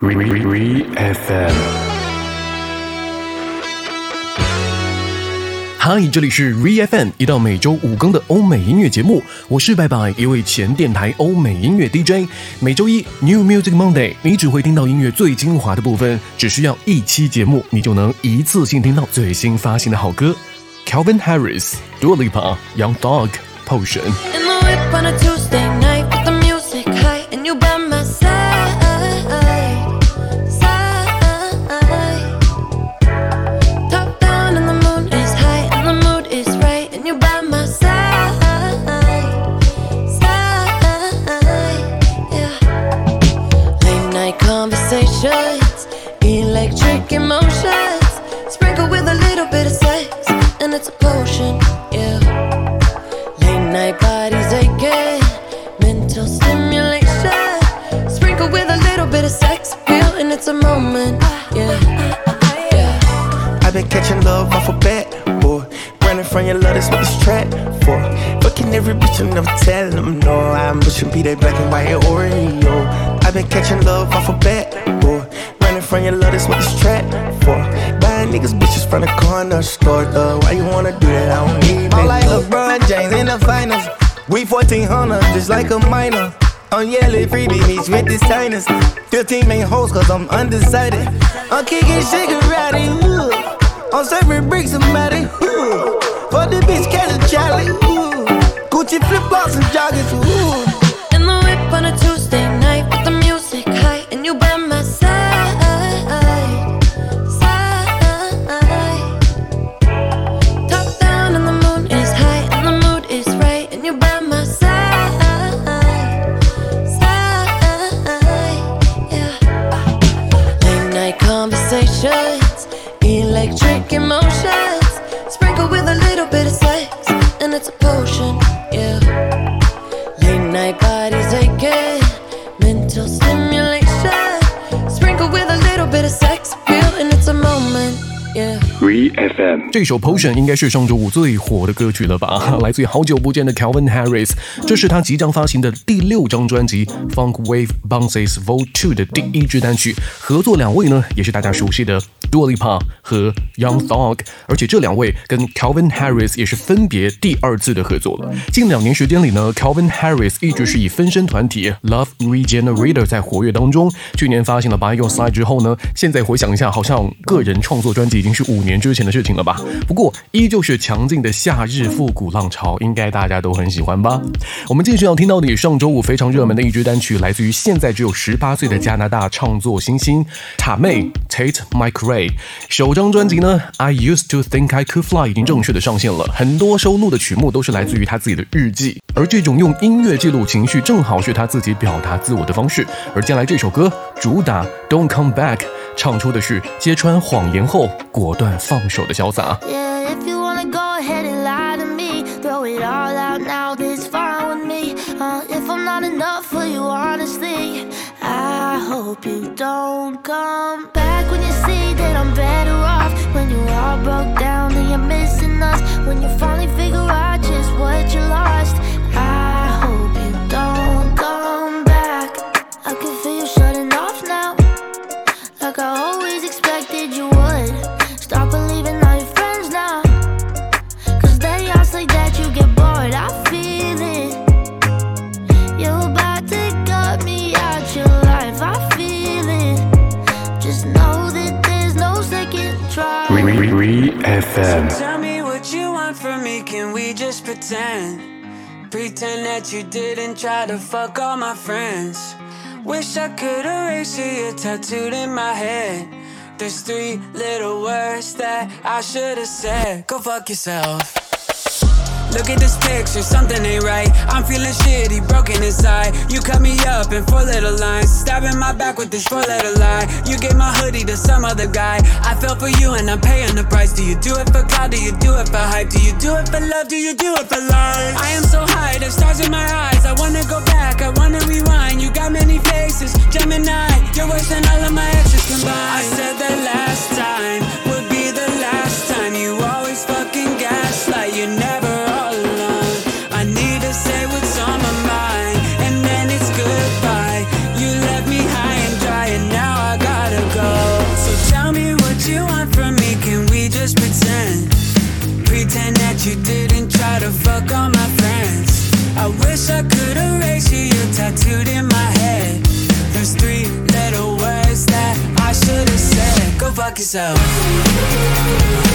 FM。嗨，这里是 Re FM，一档每周五更的欧美音乐节目。我是拜拜，一位前电台欧美音乐 DJ。每周一 New Music Monday，你只会听到音乐最精华的部分，只需要一期节目，你就能一次性听到最新发行的好歌。Calvin Harris、Dua Lipa、Young Dog、Potion。Appeal, a moment. Yeah. Yeah. I've been catching love off a bat, boy. Running from your love, that's what this track for. Fucking every bitch and never telling them no. I'm pushing be that black and white Oreo. I've been catching love off a bat, boy. Running from your love, that's what this track for. Buying niggas bitches from the corner store, though. Why you wanna do that? I don't need I'm that. like LeBron James in the finals. We 1400, just like a minor. I'm yelling freebie meets with the signers. 15 main hoes, cause I'm undecided. I'm kicking shigarati, ooh. I'm serving bricks matty, ooh. For the bitch, catch a Charlie, ooh. Gucci flip flops and joggers, ooh. In the whip on a Tuesday 这首 Potion 应该是上周五最火的歌曲了吧？来自于好久不见的 Calvin Harris，这是他即将发行的第六张专辑《Funk Wave Bounces Vol. 2》的第一支单曲。合作两位呢，也是大家熟悉的 Dua Lipa 和 Young Thug，而且这两位跟 Calvin Harris 也是分别第二次的合作了。近两年时间里呢，Calvin Harris 一直是以分身团体 Love Regenerator 在活跃当中。去年发行了《By Your Side》之后呢，现在回想一下，好像个人创作专辑已经是五年之前的事情了吧？不过依旧是强劲的夏日复古浪潮，应该大家都很喜欢吧？我们继续要听到的上周五非常热门的一支单曲，来自于现在只有十八岁的加拿大创作新星塔妹 Tate Mc Ray。首张专辑呢，《I Used to Think I Could Fly》已经正式的上线了，很多收录的曲目都是来自于他自己的日记，而这种用音乐记录情绪，正好是他自己表达自我的方式。而接下来这首歌主打《Don't Come Back》，唱出的是揭穿谎言后果断放手的潇洒。Yeah, if you wanna go you didn't try to fuck all my friends. Wish I could erase you, tattooed in my head. There's three little words that I should have said. Go fuck yourself. Look at this picture, something ain't right. I'm feeling shitty, broken inside. You cut me up in four little lines, stabbing my back with this four letter lie. You gave my hoodie to some other guy. I fell for you and I'm paying the price. Do you do it for cloud? Do you do it for hype? Do you do it for love? Do you do it for life? I am so high, there's stars in my eyes. I wanna go back, I wanna rewind. You got many faces, Gemini. You're worse than all of my exes combined. I said that last time would be the last time. You always fucking gaslight, you're never you didn't try to fuck all my friends. I wish I could erase you, you're tattooed in my head. There's three little words that I should have said. Go fuck yourself.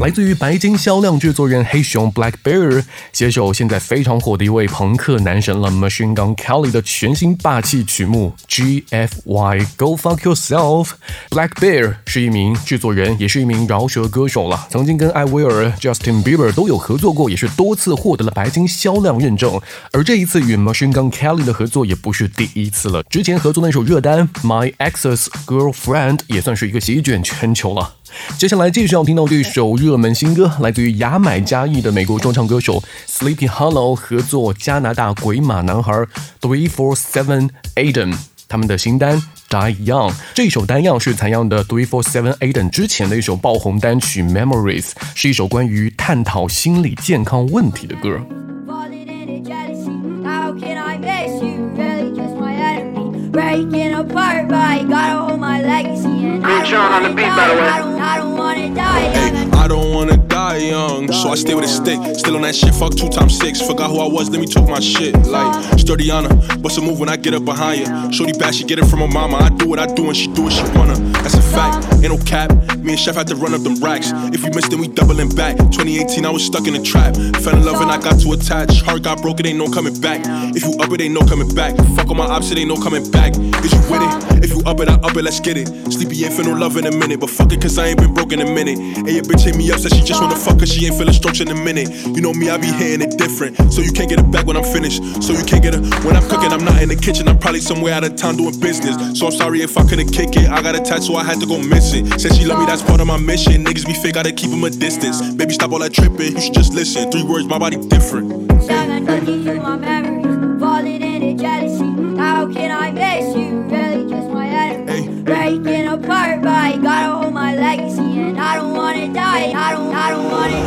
来自于白金销量制作人黑熊 Black Bear 携手现在非常火的一位朋克男神了 Machine Gun Kelly 的全新霸气曲目 GFY Go Fuck Yourself。Black Bear 是一名制作人，也是一名饶舌歌手了，曾经跟艾薇儿、Justin Bieber 都有合作过，也是多次获得了白金销量认证。而这一次与 Machine Gun Kelly 的合作也不是第一次了，之前合作那首热单 My Ex's Girlfriend 也算是一个席卷全球了。接下来继续要听到这首热门新歌，来自于牙买加裔的美国说唱歌手 Sleepy Hollow 合作加拿大鬼马男孩 Three Four Seven Aiden 他们的新单 Die Young。这首单样是采样的 Three Four Seven Aiden 之前的一首爆红单曲 Memories，是一首关于探讨心理健康问题的歌。Falling into jealousy. How can I miss you? Really just my enemy. Breaking apart, but I gotta hold my legacy. And I don't I don't wanna die. I don't wanna die young, so I stay with a stick. Still on that shit, fuck two times six. Forgot who I was, let me talk my shit. Like, sturdy on her, what's a move when I get up behind you? Shorty back, she get it from her mama. I do what I do and she do what she wanna. That's a fact, ain't no cap. Me and Chef had to run up them racks. If we missed, then we doubling back. 2018, I was stuck in a trap. Fell in love and I got too attached. Heart got broke, it ain't no coming back. If you up it, ain't no coming back. Fuck on my ops, it ain't no coming back. Is you with it? If you up it, I up it, let's get it. Sleepy ain't feel no love in a minute, but fuck it, cause I ain't been broke in a minute. And your bitch hit me up, said she just wanna fuck, cause she ain't feeling strokes in a minute. You know me, I be hitting it different. So you can't get it back when I'm finished. So you can't get it when I'm cooking, I'm not in the kitchen. I'm probably somewhere out of town doing business. So I'm sorry if I couldn't kick it. I got a tattoo, I had to go miss it. Said she love me, that's part of my mission. Niggas be fake, gotta keep 'em a distance. Baby, stop all that tripping, you should just listen. Three words, my body different. Seven looking through my memories. Falling into jealousy. How can I miss you? Really just my enemy. Breaking apart, but I gotta hold my legacy. And I don't wanna I don't, I don't wanna.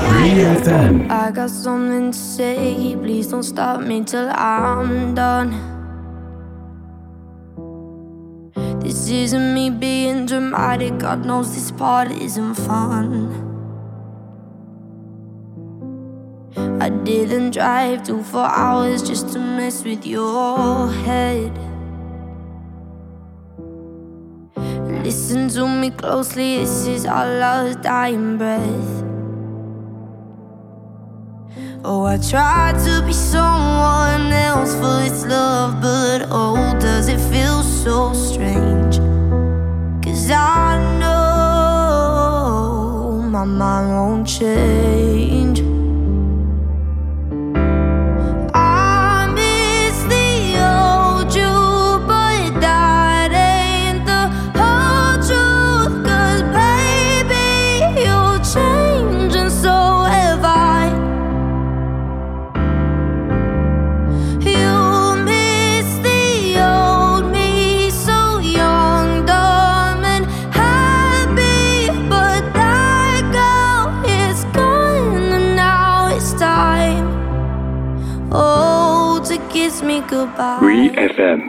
FM I got something to say. Please don't stop me till I'm done. This isn't me being dramatic. God knows this part isn't fun. I didn't drive two, four hours just to mess with your head. Listen to me closely, this is our last dying breath. Oh, I tried to be someone else for this love, but oh, does it feel so strange? Cause I know my mind won't change. FM.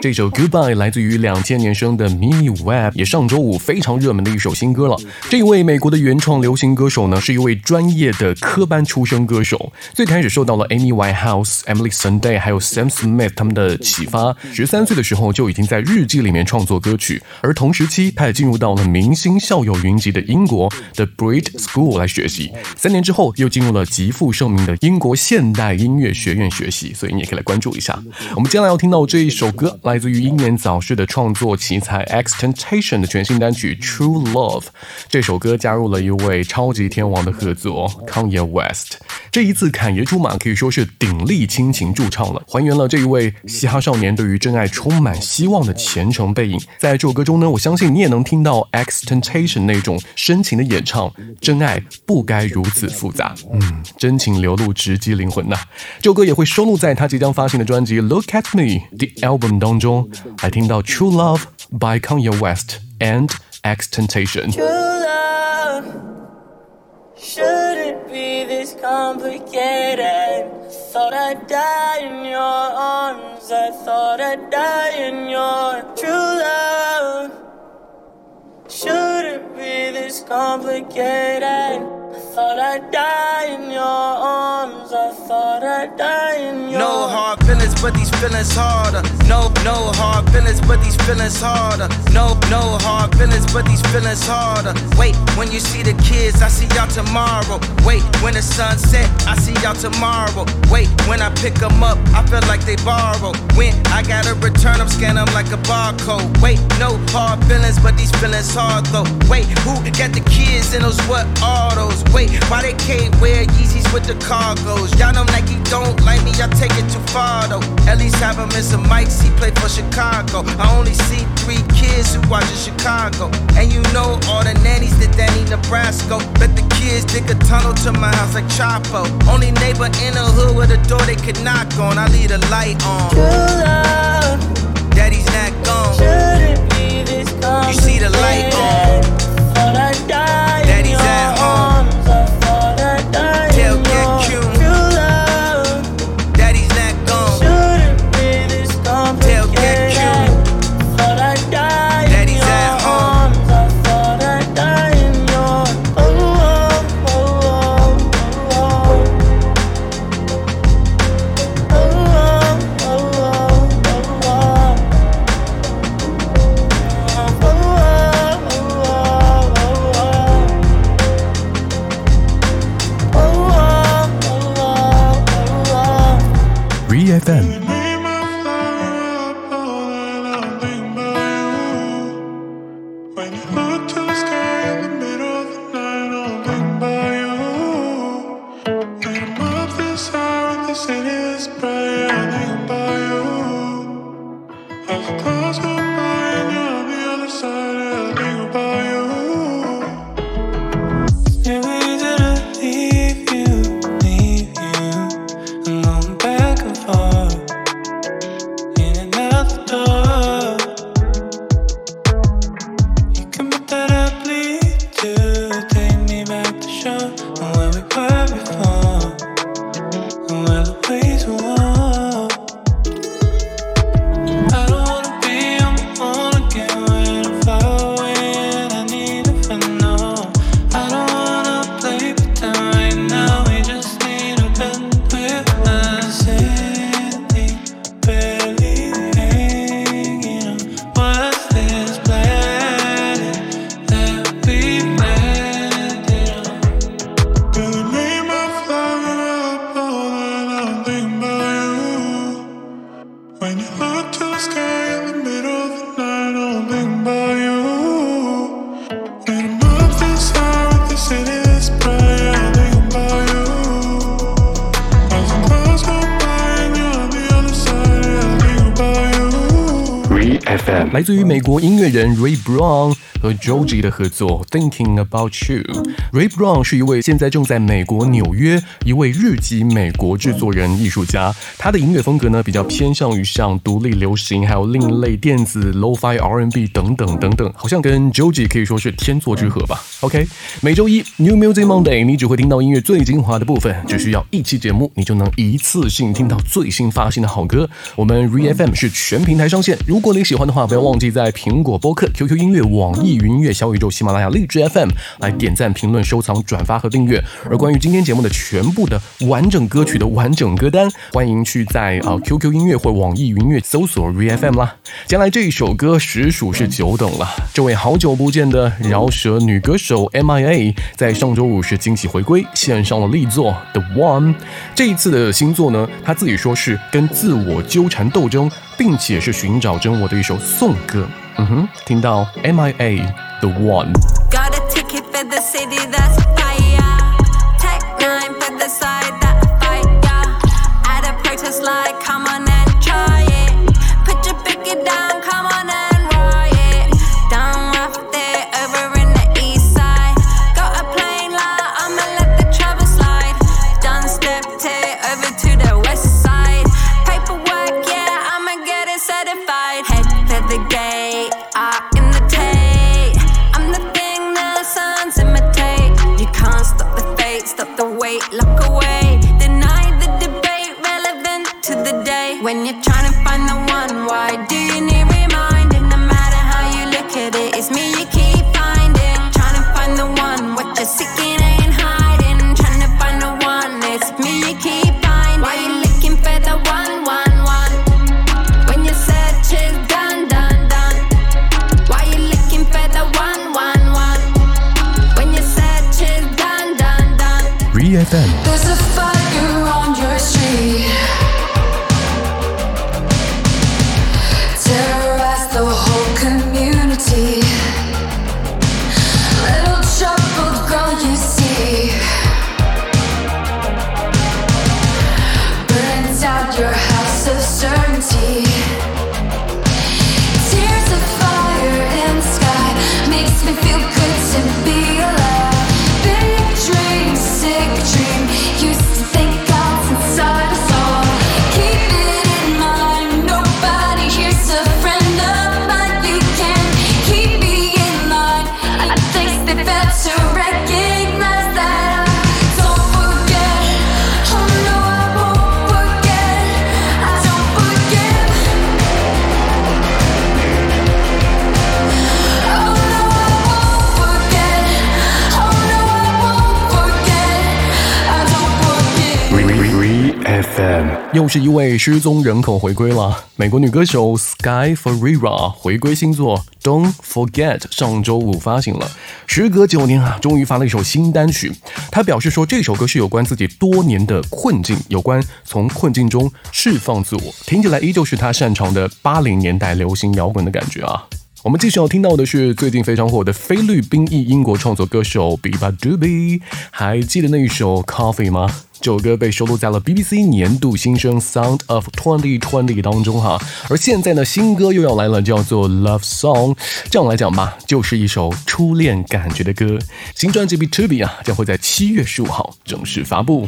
这首 Goodbye 来自于两千年生的 Mimi Webb，也上周五非常热门的一首新歌了。这一位美国的原创流行歌手呢，是一位专业的科班出身歌手。最开始受到了 Amy Winehouse、Emily Sunday 还有 Sam Smith 他们的启发，十三岁的时候就已经在日记里面创作歌曲。而同时期，他也进入到了明星校友云集的英国的 Brit School 来学习。三年之后，又进入了极负盛名的英国现代音乐学院学习。所以你也可以来关注一下。我们接下来要听到这一首歌，来自于英年早逝的创作奇才 XXXTentacion 的全新单曲《True Love》。这首歌加入了一位超级天王的合作 Kanye West。这一次侃爷出马，可以说是鼎力亲情驻唱了，还原了这一位嘻哈少年对于真爱充满希望的虔诚背影。在这首歌中呢，我相信你也能听到 e x t e n t a t i o n 那种深情的演唱，真爱不该如此复杂。嗯，真情流露，直击灵魂呐、这首歌也会收录在他即将发行的专辑《Look at Me》The Album 当中，来听到《True Love》by Kanye West and XXXTentacion。 True love shouldn't be this complicated. Thought I'd die in your arms. I thought I'd die in your true love. Shouldn't be this complicated. I thought I'd die in your arms. I thought I'd die in your No hard but these feelings harder. No, no hard feelings, but these feelings harder. No, no hard feelings, but these feelings harder. Wait, when you see the kids, I see y'all tomorrow. Wait, when the sun set, I see y'all tomorrow. Wait, when I pick them up, I feel like they borrow. When I gotta return them, scan them like a barcode. Wait, no hard feelings, but these feelings hard though. Wait, who got the kids in those what autos? Wait, why they can't wear Yeezys with the cargos? Y'all know Nike don't like me, y'all take it too far though. At least have him in some mics, he played for Chicago. I only see three kids who watch in Chicago. And you know all the nannies that Danny Nebraska. Bet the kids dig a tunnel to my house like Chapo. Only neighbor in the hood with a door they could knock on. I leave the light on. true love. Daddy's not gone. Shouldn't be this. You see the light on. Thought I'd die 来自于美国音乐人 Ray Brown 和 Joji 的合作《Thinking About You》。Ray Brown 是一位现在正在美国纽约一位日籍美国制作人艺术家，他的音乐风格呢比较偏向于像独立流行，还有另类电子、Lo-Fi R&B 等等等等，好像跟 Joji 可以说是天作之合吧。OK，每周一 New Music Monday，你只会听到音乐最精华的部分，只需要一期节目，你就能一次性听到最新发行的好歌。我们 ReFM 是全平台上线，如果你喜欢的话，不要忘记在苹果播客、QQ 音乐、网易云音乐、小宇宙、喜马拉雅、荔枝 FM 来点赞、评论、收藏、转发和订阅。而关于今天节目的全部的完整歌曲的完整歌单，欢迎去在啊、QQ 音乐或网易云音乐搜索 rfm 啦。接下来这一首歌实属是久等了，这位好久不见的饶舌女歌手 MIA 在上周五是惊喜回归，献上了力作《The One》。这一次的新作呢，她自己说是跟自我纠缠斗争，并且是寻找真我的一首颂歌。嗯哼，听到 MIA《The One》。Got a lock away. 又是一位失踪人口回归了。美国女歌手 Sky Ferreira 回归新作《Don't Forget》上周五发行了，时隔九年啊，终于发了一首新单曲。她表示说，这首歌是有关自己多年的困境，有关从困境中释放自我，听起来依旧是她擅长的八零年代流行摇滚的感觉啊。我们继续要听到的是最近非常火的菲律宾裔英国创作歌手 Biba Dubi，还记得那一首 Coffee 吗？这首歌被收录在了 BBC 年度新生 Sound of 2020当中哈，而现在呢，新歌又要来了，叫做 Love Song。这样来讲吧，就是一首初恋感觉的歌。新专辑 b To Be 啊，将会在七月十五号正式发布。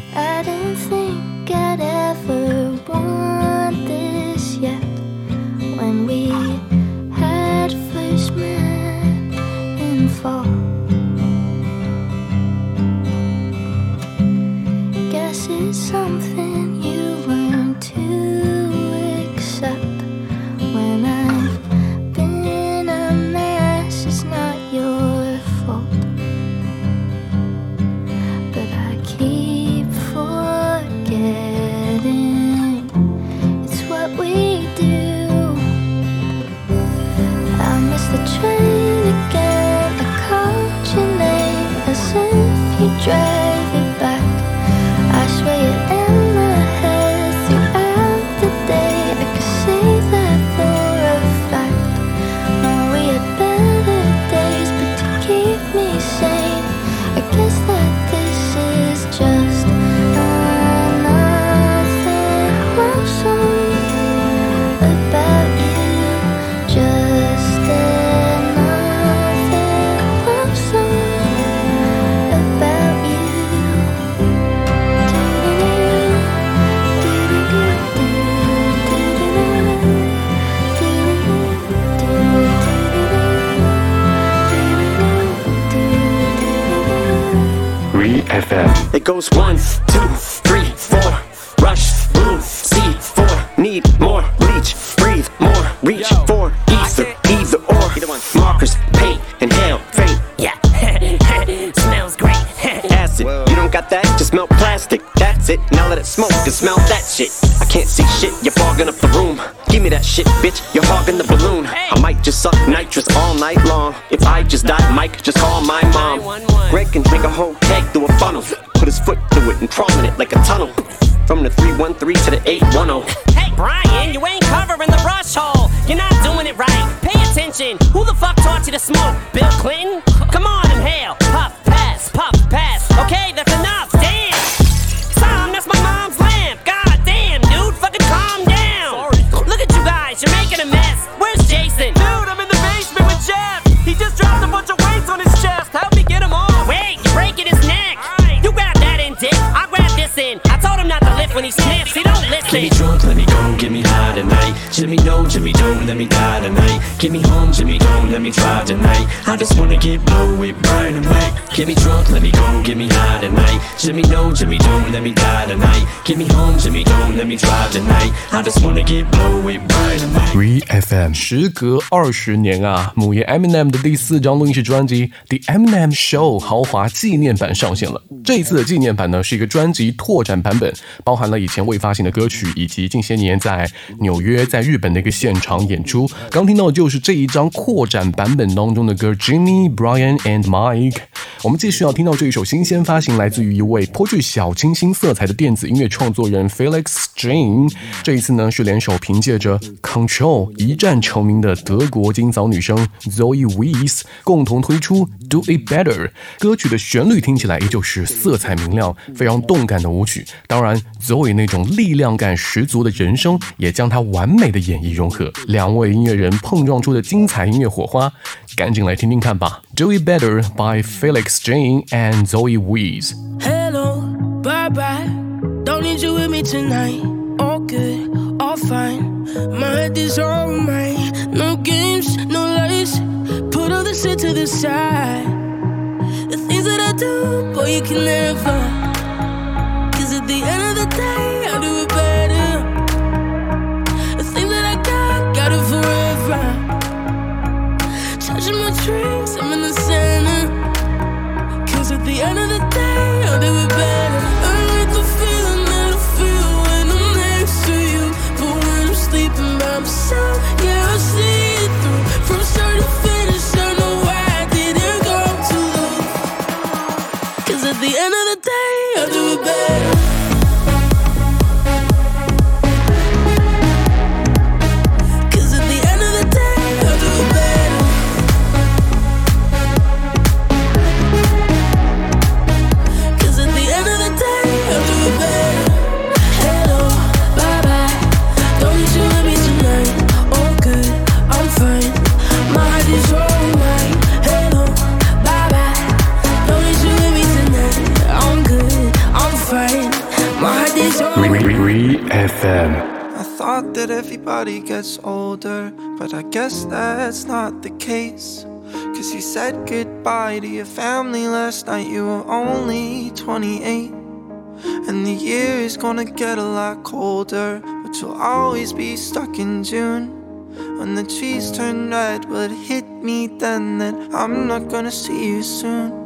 It goes one, two, three, four. Rush, move, see, four. Need more, bleach, breathe more, reach for either, either or. Markers, paint, inhale, faint. Yeah, smells great. Acid, you don't got that? Just melt plastic. That's it. Now let it smoke and smell that shit. I can't see shit. You're fogging up the room. Give me that shit, bitch. You're hogging the balloon. I might just suck nitrous all night long. If I just die, Mike, just call my mom. Greg can drink a whole 613 to the 810. Hey, Brian, you ain't covering the rush hole. You're not doing it right. Pay attention. Who the fuck taught you to smoke? Bill Clinton? Jimmy, no, Jimmy, don't let me die tonight. Get me home, Jimmy, don't let me drive tonight. I just wanna get blowing by the night. VFM。时隔二十年啊，母爷 Eminem 的第四张录音室专辑《The Eminem Show》豪华纪念版上线了。这一次的纪念版呢，是一个专辑拓展版本，包含了以前未发行的歌曲，以及近些年在纽约、在日本的一个现场演出。刚听到的就是这一张扩展版本当中的歌《Jimmy, Brian and Mike》。我们继续要听到这一首新鲜发行，来自于一位颇具小清新色彩的电子音乐创作人 Felix Jane。这一次呢是联手凭借着 Control 一战成名的德国金嗓女生 Zoe Wees 共同推出 Do It Better。歌曲的旋律听起来依旧是色彩明亮、非常动感的舞曲。当然，Zoe 那种力量感十足的人声也将它完美的演绎融合。两位音乐人碰撞出的精彩音乐火花，赶紧来听听看吧。Do It Better by Felix Jane and Zoe Wees。Hello, bye bye. Don't need you with me tonight. All good, all fine. My head is on mine. No games, no lies. Put all the shit to the side. The things that I do, we can never FM。I thought that everybody gets older, but I guess that's not the case. Cause you said goodbye to your family last night, you were only 28. And the year is gonna get a lot colder, but you'll always be stuck in June. When the trees turn red, will it hit me then that I'm not gonna see you soon?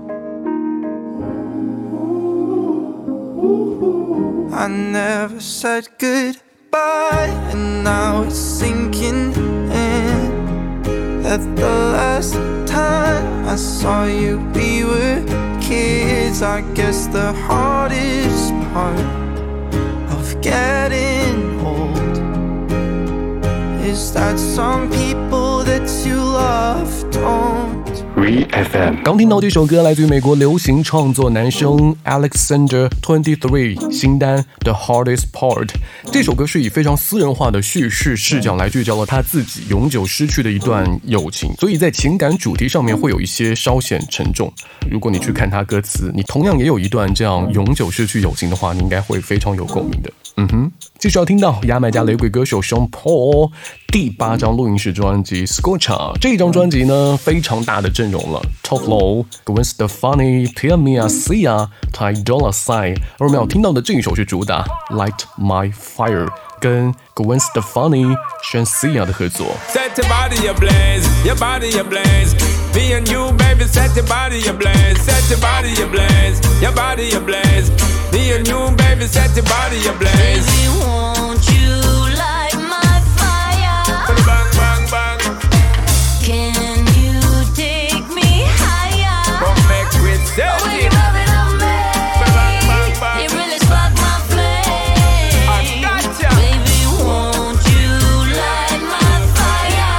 I never said goodbye, and now it's sinking in that the last time I saw you, we were kids. I guess the hardest part of getting old is that some people that you love don't. Re FM。刚听到这首歌来自于美国流行创作男生 Alexander Twenty Three 新单 The Hardest Part。这首歌是以非常私人化的叙事视角来聚焦了他自己永久失去的一段友情，所以在情感主题上面会有一些稍显沉重。如果你去看他歌词，你同样也有一段这样永久失去友情的话，你应该会非常有共鸣的。嗯哼，继续要听到牙买加雷鬼歌手 Sean Paul 第八张录音室专辑《Scorcha》这张专辑呢，非常大的阵容了，Top Low、Gwen Stefani、Tia Mia、Sia、Ty Dolla Sign，而我们要听到的这一首是主打《Light My Fire》，跟 Gwen Stefani、选 Sia 的合作。 Set your body ablaze, your body ablaze. Me and you, baby, set your body ablaze. Set your body ablaze, your body ablaze. And you, baby, set your body ablaze. Baby, won't you light my fire? Bang, bang, bang. Can you take me higher? Come back with When you rub it on me, Bang, bang, bang. it really spark my flame. I gotcha. Baby, won't you light my fire?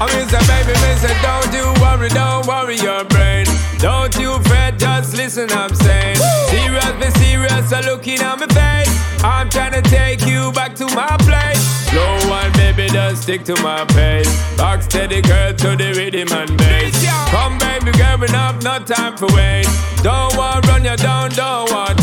I mean, say, baby, say, don't you worry, don't worry your brain. Don't you fret, just listen, I'm saying. Serious, be serious, so looking at my face. I'm trying to take you back to my place. Slow one, baby, just stick to my pace. Rock steady, girl, to the rhythm and bass. Come, baby, girl, enough, no time for wait. Don't want run you down, don't want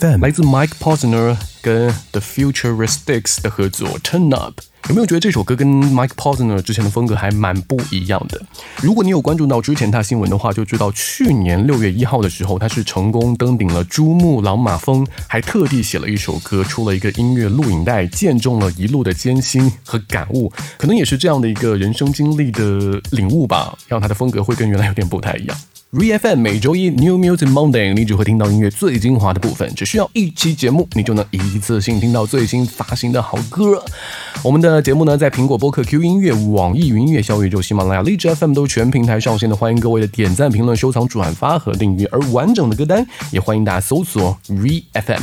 来自 Mike Posner 跟 The Futuristics 的合作 Turn Up。有没有觉得这首歌跟 Mike Posner 之前的风格还蛮不一样的？如果你有关注到之前他新闻的话，就知道去年六月一号的时候，他是成功登顶了珠穆朗玛峰，还特地写了一首歌，出了一个音乐录影带，见证了一路的艰辛和感悟。可能也是这样的一个人生经历的领悟吧，让他的风格会跟原来有点不太一样。ReFM 每周一 New Music Monday，你只会听到音乐最精华的部分，只需要一期节目，你就能一次性听到最新发行的好歌。我们的节目呢，在苹果播客、Q 音乐、网易云音乐、小宇宙、喜马拉雅、荔枝 FM 都全平台上线的，欢迎各位的点赞、评论、收藏、转发和订阅。而完整的歌单，也欢迎大家搜索 ReFM。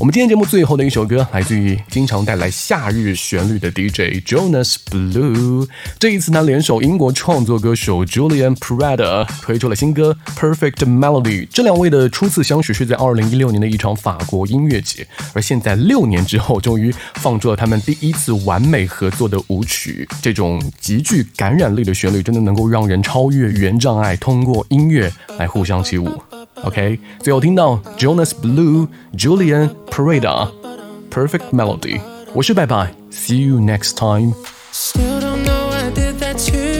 我们今天节目最后的一首歌，来自于经常带来夏日旋律的 DJ Jonas Blue。这一次呢，联手英国创作歌手 Julian Prada 推出了新歌。Perfect Melody，这两位的初次相识是在二零一六年的一场法国音乐节，而现在六年之后，终于放出了他们第一次完美合作的舞曲。这种极具感染力的旋律，真的能够让人超越语言障碍，通过音乐来互相起舞。OK，最后听到 Jonas Blue、Julian Parada Perfect Melody，我是拜拜，See you next time。Still don't know I did that to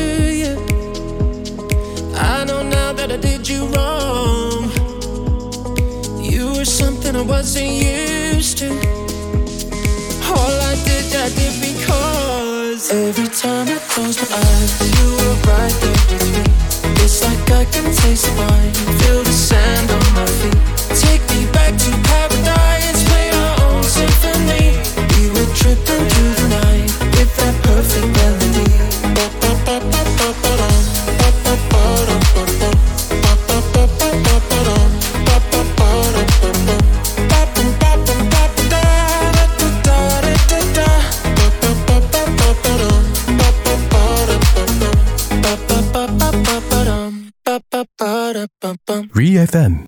close my eyes, you were right there. It's like I can taste the wine, feel the sand FM